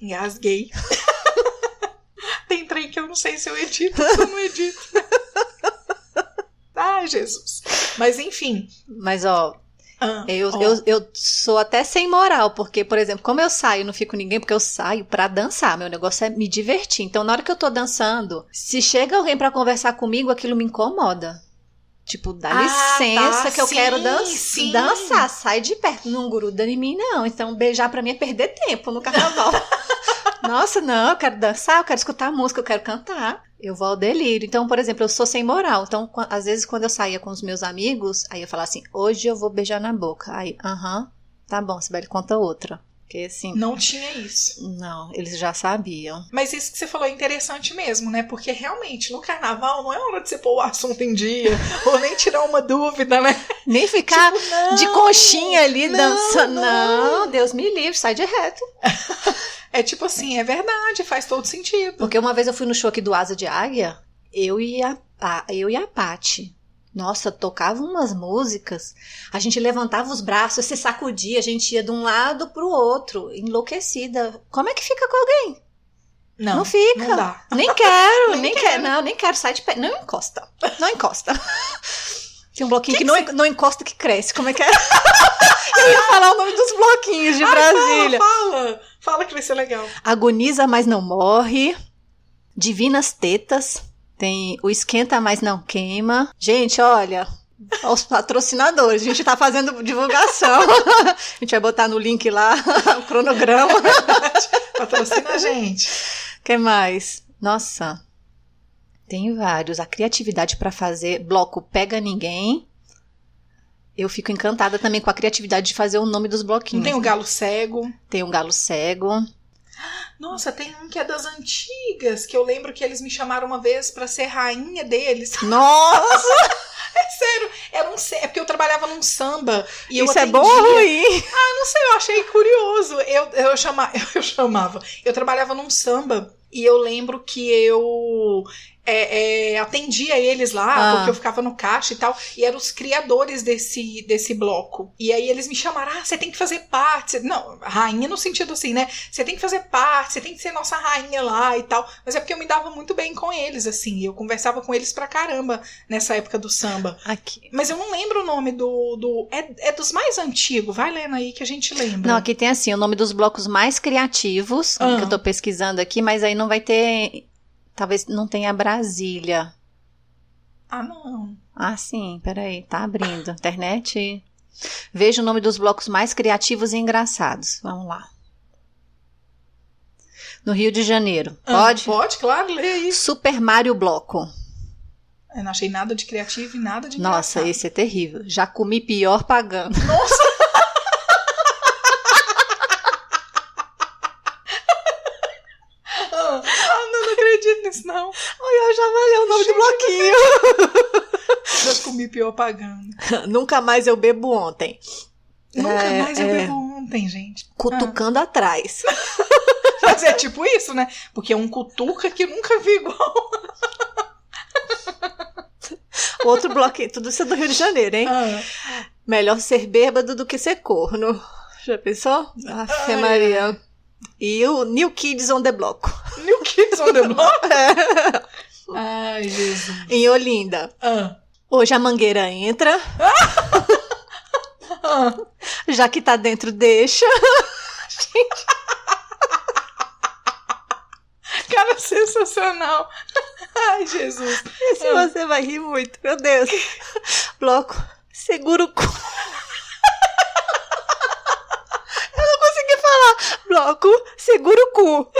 Engasguei. Tem trem que eu não sei se eu edito ou se eu não edito. Ai, Jesus. Mas enfim. Mas, ó, Ah, eu, ó, eu, eu sou até sem moral, porque, por exemplo, como eu saio, não fico com ninguém, porque eu saio pra dançar. Meu negócio é me divertir. Então, na hora que eu tô dançando, se chega alguém pra conversar comigo, aquilo me incomoda. Tipo, dá Ah, licença tá, que eu sim, quero dan sim. dançar. Sai de perto, não gruda em mim, não. Então, beijar pra mim é perder tempo no carnaval. Nossa, não, eu quero dançar, eu quero escutar música, eu quero cantar. Eu vou ao delírio. Então, por exemplo, eu sou sem moral. Então, às vezes, quando eu saía com os meus amigos, aí eu falava assim, hoje eu vou beijar na boca. Aí, aham, tá bom, Sibeli, conta outra. Porque assim, Não tinha isso. não, eles já sabiam. Mas isso que você falou é interessante mesmo, né? Porque realmente no carnaval não é hora de você pôr o assunto em dia, ou nem tirar uma dúvida, né? Nem ficar Tipo, não, de conchinha ali não, dançando. não. Não, Deus me livre, sai de reto. É tipo assim, é verdade, faz todo sentido. Porque uma vez eu fui no show aqui do Asa de Águia, eu e a, a- eu e a Pati. Nossa, tocava umas músicas, a gente levantava os braços, se sacudia, a gente ia de um lado pro outro, enlouquecida. Como é que fica com alguém? Não, Não fica. Não dá. Nem quero, Nem nem, quero. quero. Não, nem quero sair de pé. Não encosta. Não encosta. Tem um bloquinho que, não, en- não encosta que cresce. Como é que é? Eu ia falar o nome dos bloquinhos de Ai, Brasília. Fala, fala. Fala que vai ser legal. Agoniza, mas não morre. Divinas tetas. Tem o esquenta, mas não queima. Gente, olha. Os patrocinadores, a gente tá fazendo divulgação. A gente vai botar no link lá o cronograma. Patrocina a gente. que mais? Nossa, tem vários. A criatividade pra fazer bloco pega ninguém. Eu fico encantada também com a criatividade de fazer o nome dos bloquinhos. tem o galo cego. Tem um galo cego. Nossa, tem um que é das antigas, que eu lembro que eles me chamaram uma vez pra ser rainha deles. Nossa, Sério, era um, é porque eu trabalhava num samba e eu isso é bom ou ruim? Não sei, eu achei curioso. Eu, eu, chama, eu chamava. Eu trabalhava num samba e eu lembro que eu é, é, atendia eles lá, Ah. porque eu ficava no caixa e tal, e eram os criadores desse, desse bloco. E aí eles me chamaram: ah, você tem que fazer parte. Não, rainha no sentido assim, né? Você tem que fazer parte, você tem que ser nossa rainha lá e tal. Mas é porque eu me dava muito bem com eles, assim. Eu conversava com eles pra caramba nessa época do samba. Aqui. Mas eu não lembro o nome do. do é, é dos mais antigos. Vai lendo aí que a gente lembra. Não, aqui tem assim, o nome dos blocos mais criativos, Ah. que eu tô pesquisando aqui, mas aí não vai ter. Talvez não tenha Brasília. Ah, não. Ah, sim, peraí, tá abrindo. Internet. Veja o nome dos blocos mais criativos e engraçados. Vamos lá. No Rio de Janeiro. Ah, Pode? Pode, claro, lê aí. Super Mario Bloco. Eu não achei nada de criativo e nada de Nossa, engraçado. esse é terrível. Já comi pior pagando. Ah, ah, não, não acredito nisso, não. Ai, eu já valeu o nome do pior pagando. Nunca mais eu bebo ontem. Nunca É, mais eu é. bebo ontem, gente. Cutucando atrás. Mas é tipo isso, né? Porque é um cutuca que nunca vi igual. Outro bloquinho. Tudo isso é do Rio de Janeiro, hein? Ah, Melhor ser bêbado do que ser corno. Já pensou? Afe Maria. E o New Kids on the Block. New Kids on the Block? É. Ai, Jesus. Em Olinda. Ah. Hoje a mangueira entra. Já que tá dentro, deixa. Gente. Cara, sensacional. Ai, Jesus. Esse ah. você vai rir muito, meu Deus. Bloco, segura o cu. Eu não consegui falar. Bloco, segura o cu.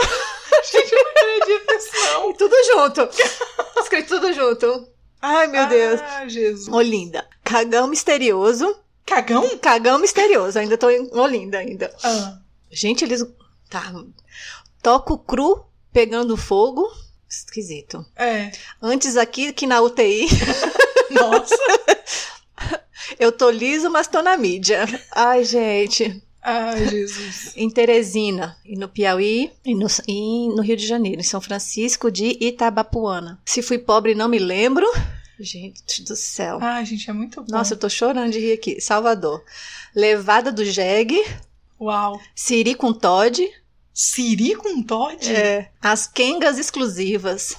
Gente, eu não acredito nisso, não. E tudo junto. Escrito tudo junto. Ai, meu Deus. Ah, Jesus. Olinda. Cagão misterioso. Cagão? Cagão misterioso. Ainda tô em Olinda ainda. Ah. Gente, eles. Tá. Toco cru pegando fogo. Esquisito. É. Antes aqui que na UTI. Nossa. Eu tô liso, mas tô na mídia. Ai, gente. Ai, Jesus. Em Teresina, e no Piauí, e no, e no Rio de Janeiro, em São Francisco de Itabapuana. Se fui pobre, não me lembro. Gente do céu. Ai, gente, é muito bom. Nossa, eu tô chorando de rir aqui. Salvador. Levada do jegue. Uau. Siri com Todd. Siri com Todd? É. As Kengas exclusivas.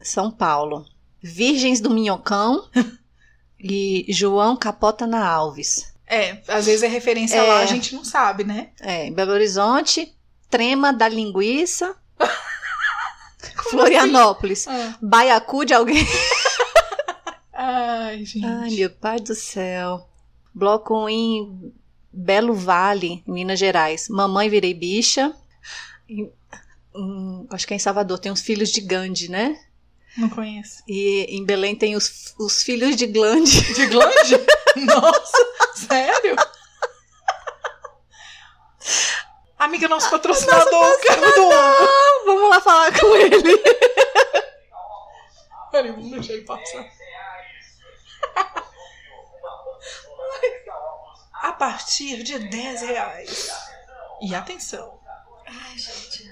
São Paulo. Virgens do Minhocão. e João Capota na Alves. É, às vezes é referência é. lá, a gente não sabe, né? É, em Belo Horizonte, Trema da Linguiça. Florianópolis. Assim? Ah. Baiacu de alguém. Ai, gente. Ai, meu pai do céu. Bloco em Belo Vale, Minas Gerais. Mamãe virei bicha. Hum, acho que é em Salvador tem os filhos de Gandhi, né? Não conheço. E em Belém tem os, os filhos de Glande. De Glande? Nossa, sério? Amiga, nosso patrocinador, nosso patrocinador. Vamos lá falar com ele. Peraí, vamos deixar ele passar. A partir de 10 reais. E atenção. Ai, gente.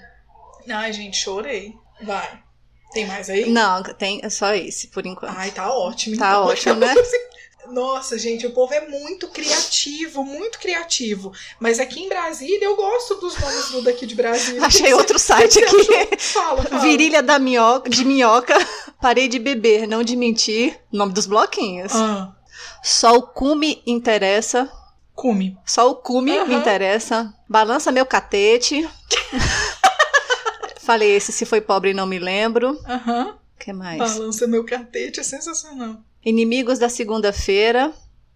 Ai, gente, chorei. Vai. Tem mais aí? Não, tem só esse, por enquanto. Ai, tá ótimo. Tá então. ótimo, né? Nossa, gente, o povo é muito criativo, muito criativo. Mas aqui em Brasília, eu gosto dos nomes do daqui de Brasília. Achei outro site aqui. Fala, fala. Virilha da minhoca, de minhoca. Parei de beber, não de mentir. Nome dos bloquinhos. Ah. Só o cume interessa. Cume. Só o cume Aham. me interessa. Balança meu catete. Falei esse, se foi pobre, não me lembro. Aham. que mais? Balança meu catete, é sensacional. Inimigos da segunda-feira.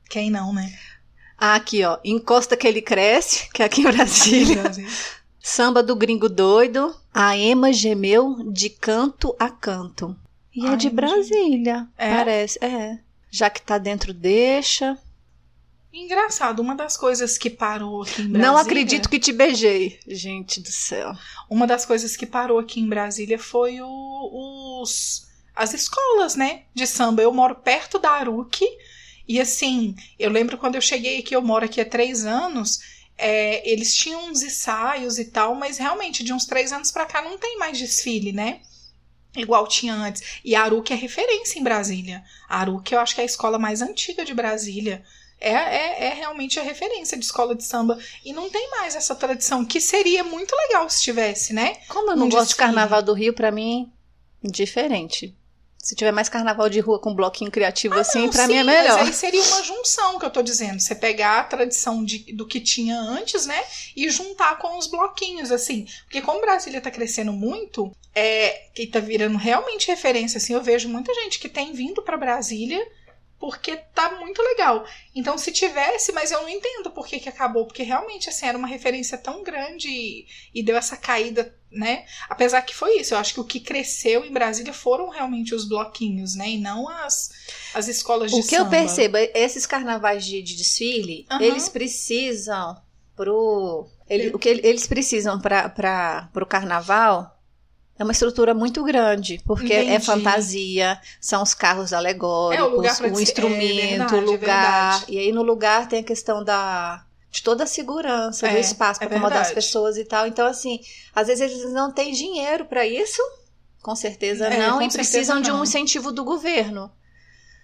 Quem não, né? Ah, aqui, ó. Encosta que ele cresce, que é aqui em Brasília. Samba do gringo doido. A Ema gemeu de canto a canto. E é Ai, de não Brasília. É? Parece, é. Já que tá dentro, deixa. Engraçado, uma das coisas que parou aqui em Brasília. Não acredito que te beijei. Gente do céu. Uma das coisas que parou aqui em Brasília foi o- os as escolas, né, de samba. Eu moro perto da Aruque e assim, eu lembro quando eu cheguei aqui, eu moro aqui há três anos. é, eles tinham uns ensaios e tal, mas realmente de uns três anos pra cá não tem mais desfile, né? Igual tinha antes. E a Aruque é referência em Brasília. A Aruque eu acho que é a escola mais antiga de Brasília. É, é, é realmente a referência de escola de samba. E não tem mais essa tradição, que seria muito legal se tivesse, né? Como eu não Um gosto de desfile. carnaval do Rio, pra mim, diferente. Se tiver mais carnaval de rua com bloquinho criativo assim, Não, pra sim, mim é melhor. Mas aí seria uma junção que eu tô dizendo. Você pegar a tradição de, do que tinha antes, né? E juntar com os bloquinhos, assim. Porque como Brasília tá crescendo muito, é, que tá virando realmente referência, assim, eu vejo muita gente que tem vindo pra Brasília porque tá muito legal. Então, se tivesse, mas eu não entendo por que, que acabou, porque realmente, assim, era uma referência tão grande e, e deu essa caída, né? Apesar que foi isso, eu acho que o que cresceu em Brasília foram realmente os bloquinhos, né? E não as, as escolas de O que eu samba. percebo, esses carnavais de, de desfile, Aham. eles precisam pro. ele- o que ele- eles precisam para o carnaval é uma estrutura muito grande, porque é Entendi. fantasia, são os carros alegóricos, É, o é instrumento, o é lugar. verdade. e aí no lugar tem a questão da. De toda a segurança do É, espaço é para acomodar as pessoas e tal. Então, assim, às vezes eles não têm dinheiro para isso, com certeza É, não, com e certeza precisam de um não. incentivo do governo.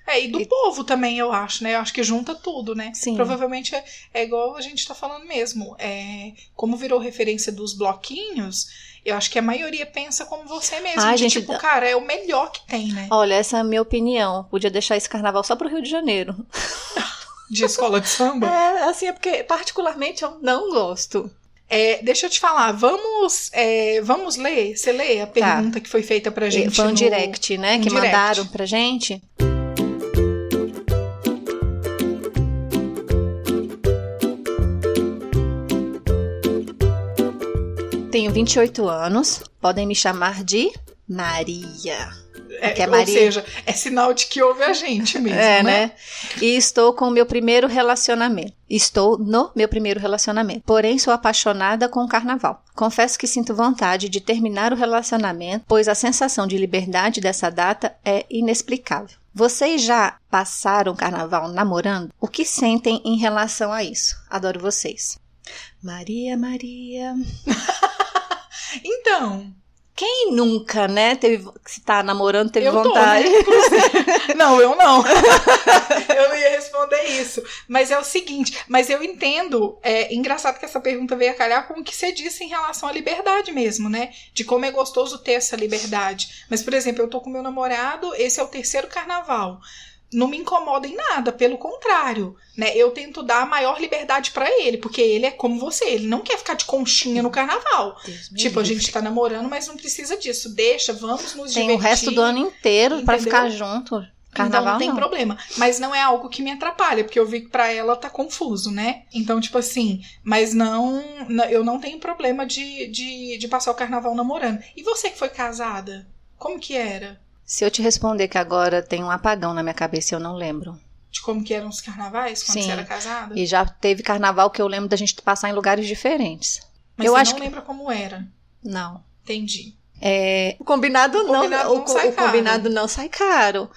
É, e do E- povo também, eu acho, né? Eu acho que junta tudo, né? Sim. Provavelmente é, é igual a gente tá falando mesmo. É, como virou referência dos bloquinhos, eu acho que a maioria pensa como você mesmo. Ai, de, gente, tipo, cara, é o melhor que tem, né? Olha, essa é a minha opinião. Podia deixar esse carnaval só pro Rio de Janeiro. De escola de samba. É, assim, é porque particularmente eu não gosto. É, deixa eu te falar, vamos, é, vamos ler? Você lê a pergunta que foi feita pra gente? Foi um no- direct, né? um que direct. mandaram pra gente. Tenho 28 anos. Podem me chamar de Maria. É, é ou Maria. seja, é sinal de que ouve a gente mesmo, É, né? né? E estou com o meu primeiro relacionamento. Estou no meu primeiro relacionamento. Porém, sou apaixonada com o carnaval. Confesso que sinto vontade de terminar o relacionamento, pois a sensação de liberdade dessa data é inexplicável. Vocês já passaram o carnaval namorando? O que sentem em relação a isso? Adoro vocês. Maria, Maria. Então, Quem nunca, né? Teve, se tá namorando, teve eu tô, vontade. né? Inclusive. não, eu não. eu não ia responder isso. Mas é o seguinte, mas eu entendo, é engraçado que essa pergunta veio a calhar com o que você disse em relação à liberdade mesmo, né? De como é gostoso ter essa liberdade. Mas, por exemplo, eu tô com meu namorado, esse é o terceiro carnaval. Não me incomoda em nada, pelo contrário, né? Eu tento dar a maior liberdade pra ele, porque ele é como você, ele não quer ficar de conchinha no carnaval. Deus Tipo, a gente tá namorando, mas não precisa disso. Deixa, vamos nos Tem divertir. o resto do ano inteiro pra entendeu? ficar junto. Carnaval então não tem não. problema. Mas não é algo que me atrapalha, porque eu vi que pra ela tá confuso, né? Então, tipo assim, mas não. Eu não tenho problema de, de, de passar o carnaval namorando. E você que foi casada? Como que era? Se eu te responder que agora tem um apagão na minha cabeça, eu não lembro. De como que eram os carnavais quando Sim. você era casada? E já teve carnaval que eu lembro da gente passar em lugares diferentes. Mas eu você acho não que- lembra como era. Não. Entendi. É, o combinado O não, combinado o, não co- sai o combinado não sai caro.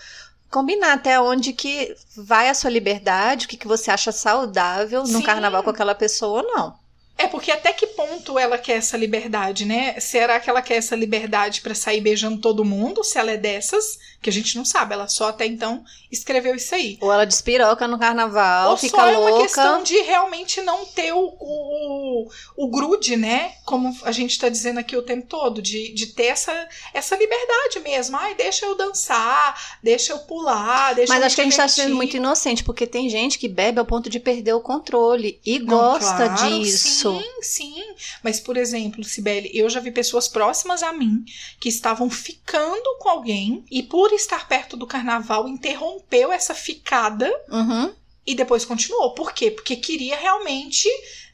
Combinar até onde que vai a sua liberdade, o que, que você acha saudável num Sim. carnaval com aquela pessoa ou não. É porque até que ponto ela quer essa liberdade, né? Será que ela quer essa liberdade pra sair beijando todo mundo? Se ela é dessas, que a gente não sabe, ela só até então escreveu isso aí. Ou ela despiroca no carnaval, Ou fica só é louca. uma questão de realmente não ter o, o, o grude, né? Como a gente tá dizendo aqui o tempo todo, de, de ter essa, essa liberdade mesmo. Ai, deixa eu dançar, deixa eu pular, deixa Mas eu acho que a gente tá sendo muito inocente, porque tem gente que bebe ao ponto de perder o controle e Não, gosta claro, disso. Sim, sim. Mas, por exemplo, Sibeli, eu já vi pessoas próximas a mim que estavam ficando com alguém e, por estar perto do carnaval, interrompeu essa ficada Uhum. e depois continuou. Por quê? Porque queria realmente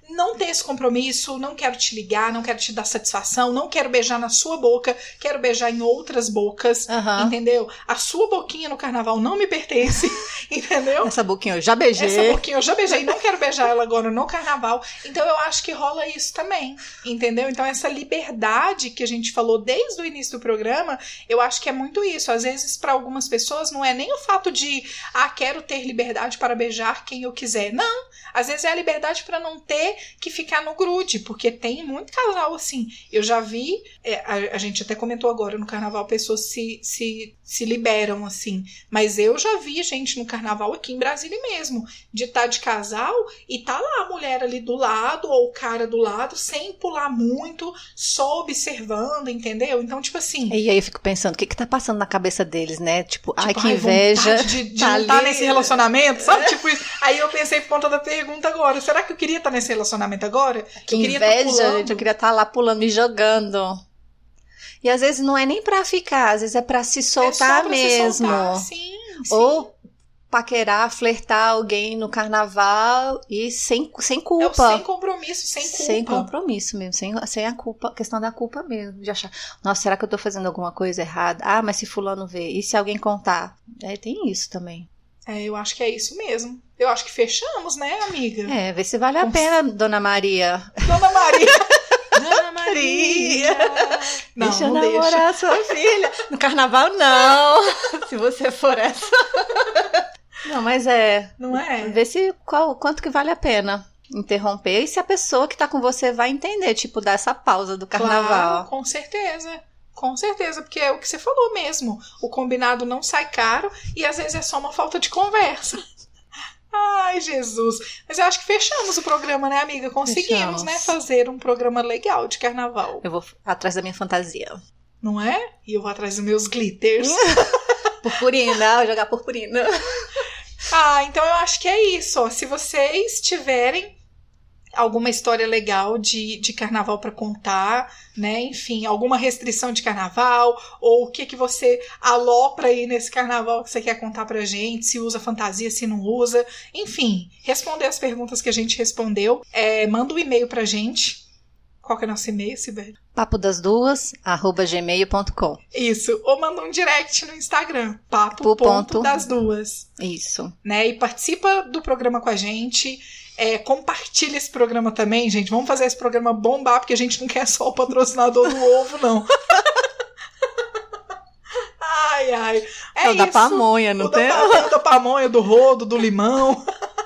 não ter esse compromisso, não quero te ligar, não quero te dar satisfação, não quero beijar na sua boca, quero beijar em outras bocas. Aham. Entendeu? A sua boquinha no carnaval não me pertence, entendeu? Essa boquinha eu já beijei. Essa boquinha eu já beijei, não quero beijar ela agora no carnaval. Então eu acho que rola isso também, entendeu? Então essa liberdade que a gente falou desde o início do programa, eu acho que é muito isso. Às vezes para algumas pessoas não é nem o fato de, ah, quero ter liberdade para beijar quem eu quiser. Não, às vezes é a liberdade para não ter que ficar no grude, porque tem muito casal assim. Eu já vi, é, a, a gente até comentou agora no carnaval, pessoas se, se, se liberam assim. Mas eu já vi gente no carnaval aqui em Brasília mesmo, de estar de casal e tá lá a mulher ali do lado ou o cara do lado, sem pular muito, só observando, entendeu? Então, tipo assim. E aí eu fico pensando, o que que tá passando na cabeça deles, né? Tipo, ai, tipo, que inveja. vontade de, de tá estar ali. nesse relacionamento, sabe? Tipo, isso. aí eu pensei por conta da pergunta agora. Será que eu queria estar nesse relacionamento agora? Que eu queria tá inveja, gente. Eu queria estar lá pulando e jogando. E às vezes não é nem pra ficar, às vezes é pra se É soltar se mesmo. soltar, Sim, sim. Ou paquerar, flertar alguém no carnaval e sem, sem É culpa. sem compromisso, sem culpa. Sem compromisso mesmo, sem, sem a culpa, questão da culpa mesmo, de achar, nossa, será que eu tô fazendo alguma coisa errada? Ah, mas se fulano vê, e se alguém contar? É, tem isso também. É, eu acho que é isso mesmo. Eu acho que fechamos, né, amiga? É, vê se vale a pena, dona Maria. Dona Maria. Maria. Não, deixa eu não deixa. namorar sua filha. No carnaval, não. se você for essa. não, mas é, Não é? vê se qual, quanto que vale a pena interromper e se a pessoa que tá com você vai entender, tipo, dar essa pausa do carnaval. Claro, com certeza. Com certeza, porque é o que você falou mesmo. O combinado não sai caro e às vezes é só uma falta de conversa. Ai, Jesus. Mas eu acho que fechamos o programa, né, amiga? Conseguimos, Fechamos. né, fazer um programa legal de carnaval. Eu vou atrás da minha fantasia. Não é? E eu vou atrás dos meus glitters. Purpurina, vou jogar purpurina. Ah, então eu acho que é isso. Se vocês tiverem alguma história legal de, de carnaval pra contar, né? Enfim, alguma restrição de carnaval, ou o que que você alopra aí nesse carnaval que você quer contar pra gente, se usa fantasia, se não usa. Enfim, responder as perguntas que a gente respondeu. É, manda um e-mail pra gente. Qual que é o nosso e-mail, Sibeli? Papo das duas, arroba gmail.com. Isso. Ou manda um direct no Instagram. Papo ponto. das duas. Isso. né? E participa do programa com a gente. É, compartilha esse programa também, gente. Vamos fazer esse programa bombar, porque a gente não quer só o patrocinador do ovo, não. ai, ai. É, É o da isso. pamonha, não o tem? Da, pa- o da pamonha, do rodo, do limão.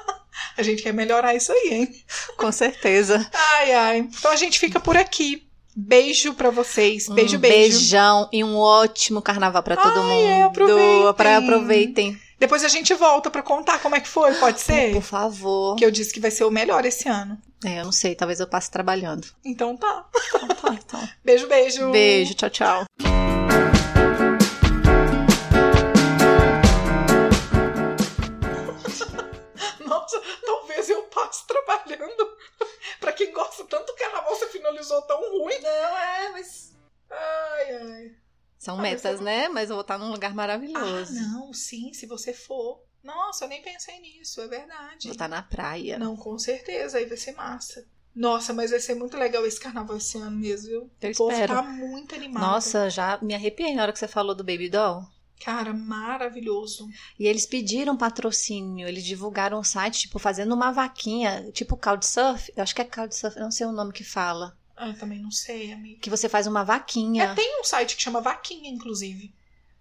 a gente quer melhorar isso aí, hein? Com certeza. Ai, ai. Então a gente fica por aqui. Beijo pra vocês. Beijo, um beijo. beijão e um ótimo carnaval pra todo Ai, mundo. é, aproveitem. Pra- aproveitem. Depois a gente volta pra contar como é que foi, pode ser? Por favor. Que eu disse que vai ser o melhor esse ano. É, eu não sei, talvez eu passe trabalhando. Então tá. Então tá, então. Beijo, beijo. Beijo, tchau, tchau. Nossa, talvez eu passe trabalhando. pra quem gosta tanto do carnaval, você finalizou tão ruim. Não, é, mas. Ai, ai. São Ah, metas, né? Mas eu vou estar num lugar Ah, maravilhoso. não, sim, se você for. Nossa, eu nem pensei nisso, é verdade. Vou estar na praia. Não, com certeza, aí vai ser massa. Nossa, mas vai ser muito legal esse carnaval esse ano mesmo, viu? Eu o povo espero. tá muito animado. Nossa, já me arrepiei na hora que você falou do Baby Doll. Cara, maravilhoso. E eles pediram patrocínio, eles divulgaram o site, tipo, fazendo uma vaquinha, tipo Couchsurf. Eu acho que é Couchsurf, não sei o nome que fala. Ah, eu também não sei, amiga. Que você faz uma É, vaquinha tem um site que chama Vaquinha, inclusive.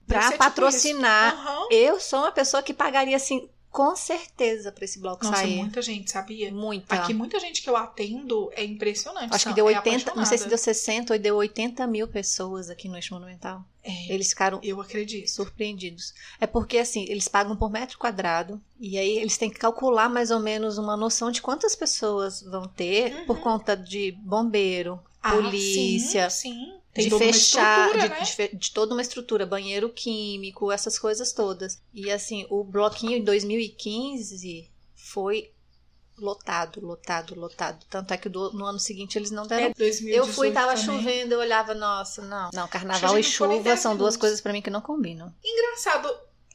Deve pra tipo patrocinar. isso. Aham. Eu sou uma pessoa que pagaria, assim, com certeza pra esse bloco Nossa, sair. muita gente, sabia? Muita. Aqui, muita gente que eu atendo é impressionante. Acho que são- deu é 80, não sei se deu 60 ou deu 80 mil pessoas aqui no Eixo Monumental. É, Eles ficaram eu acredito. surpreendidos. É porque, assim, eles pagam por metro quadrado e aí eles têm que calcular mais ou menos uma noção de quantas pessoas vão ter Uhum. por conta de bombeiro, Ah, polícia, sim, sim. Tem de fechar, de, né? de de toda uma estrutura, banheiro químico, essas coisas todas. E assim, o bloquinho em 2015 foi lotado, lotado, lotado. Tanto é que do- no ano seguinte eles não deram É 2018 eu fui, tava também. chovendo, eu olhava, nossa, não. Não, carnaval e chuva 10 são duas coisas pra mim que não combinam. Engraçado,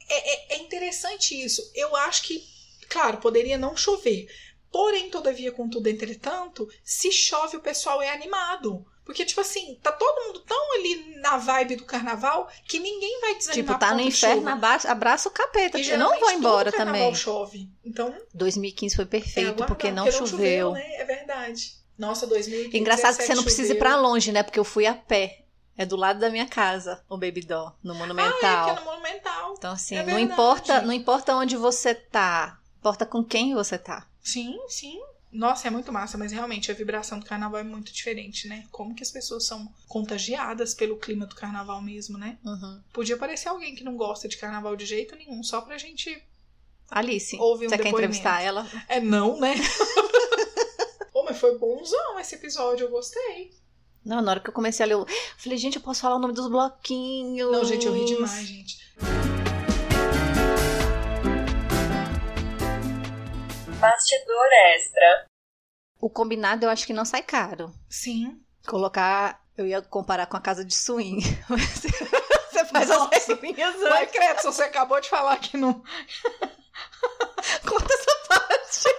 é, é- é interessante isso. Eu acho que, claro, poderia não chover. Porém, todavia, contudo, entretanto, se chove, o pessoal é animado. Porque, tipo assim, tá todo mundo tão ali na vibe do carnaval que ninguém vai desanimar tipo, tá no inferno, abraça, abraça o capeta. E Eu não vou embora todo também. chove. Então, 2015 foi é perfeito, aguardar, porque não porque choveu. né? É verdade. Nossa, 2015. Engraçado que você não precisa ir pra choveu. longe, né? Porque eu fui a pé. É do lado da minha casa, o Baby Doll, no Ah, é, Monumental. que é no Monumental. Então, assim, É não verdade. importa, não importa onde você tá, importa com quem você tá. Sim, sim. Nossa, é muito massa, mas realmente a vibração do carnaval é muito diferente, né? Como que as pessoas são contagiadas pelo clima do carnaval mesmo, né? Uhum. Podia aparecer alguém que não gosta de carnaval de jeito nenhum, só pra gente. Alice, Houve um você quer entrevistar ela? É não, né? Pô, mas foi bonzão esse episódio, eu gostei. Não, na hora que eu comecei a ler, eu falei, gente, eu posso falar o nome dos bloquinhos. Não, gente, eu ri demais, gente. Bastidor extra. O combinado eu acho que não sai caro. Sim. Colocar, eu ia comparar com a casa de swing. Você faz Nossa. as regrinhas Vai, antes. se você acabou de falar que não. Conta essa parte.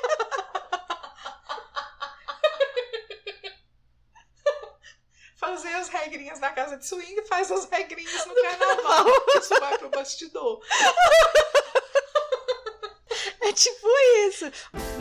Fazer as regrinhas na casa de swing faz as regrinhas no carnaval. Isso vai pro bastidor. É tipo isso.